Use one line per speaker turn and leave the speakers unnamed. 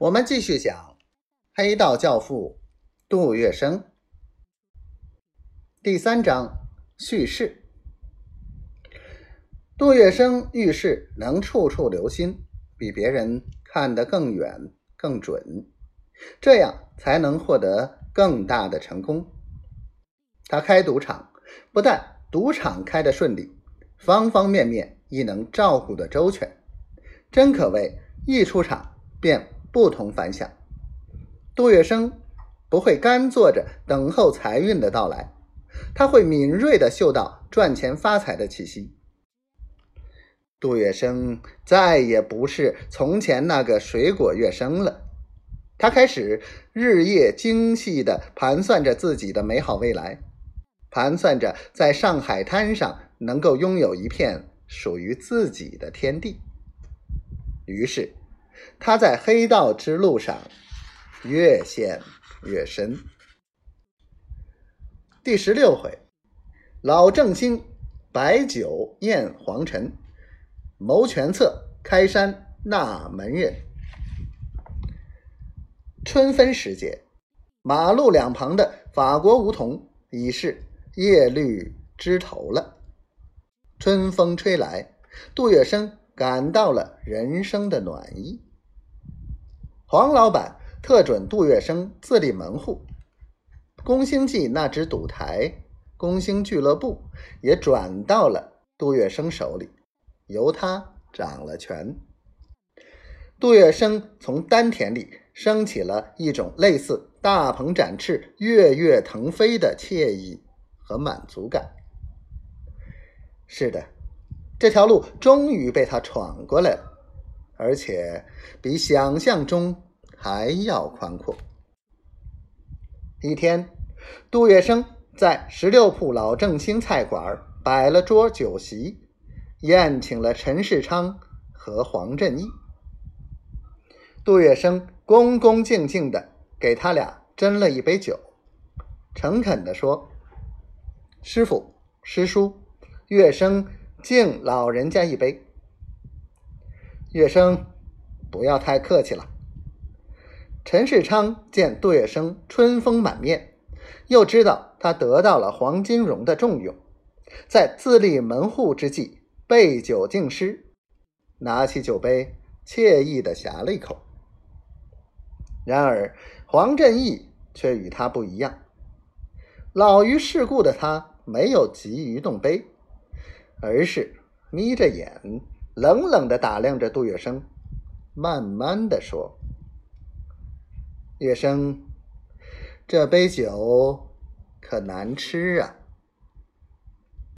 我们继续讲黑道教父杜月笙第三章叙事。杜月笙遇事能处处留心，比别人看得更远更准，这样才能获得更大的成功。他开赌场，不但赌场开得顺利，方方面面亦能照顾得周全，真可谓一出场便。不同凡响，杜月笙不会干坐着等候财运的到来，他会敏锐的嗅到赚钱发财的气息。杜月笙再也不是从前那个水果月笙了，他开始日夜精细的盘算着自己的美好未来，盘算着在上海滩上能够拥有一片属于自己的天地。于是。他在黑道之路上越陷越深。第十六回，老正兴摆酒宴黄尘，谋权策开山纳门人。春分时节，马路两旁的法国梧桐已是叶绿枝头了。春风吹来，杜月笙感到了人生的暖意。黄老板特准杜月笙自立门户，宫星记那只赌台宫星俱乐部也转到了杜月笙手里，由他掌了权。杜月笙从丹田里升起了一种类似大鹏展翅、跃跃腾飞的惬意和满足感。是的，这条路终于被他闯过来了。而且比想象中还要宽阔。一天，杜月笙在十六铺老正兴菜馆摆了桌酒席，宴请了陈世昌和黄振义。杜月笙恭恭敬敬的给他俩斟了一杯酒，诚恳的说：“师傅、师叔，月笙敬老人家一杯。”月笙，不要太客气了。陈世昌见杜月笙春风满面，又知道他得到了黄金荣的重用，在自立门户之际，备酒敬师，拿起酒杯，惬意的呷了一口。然而黄振义却与他不一样，老于世故的他没有急于动杯，而是眯着眼。冷冷的打量着杜月笙，慢慢的说：“月笙，这杯酒可难吃啊。”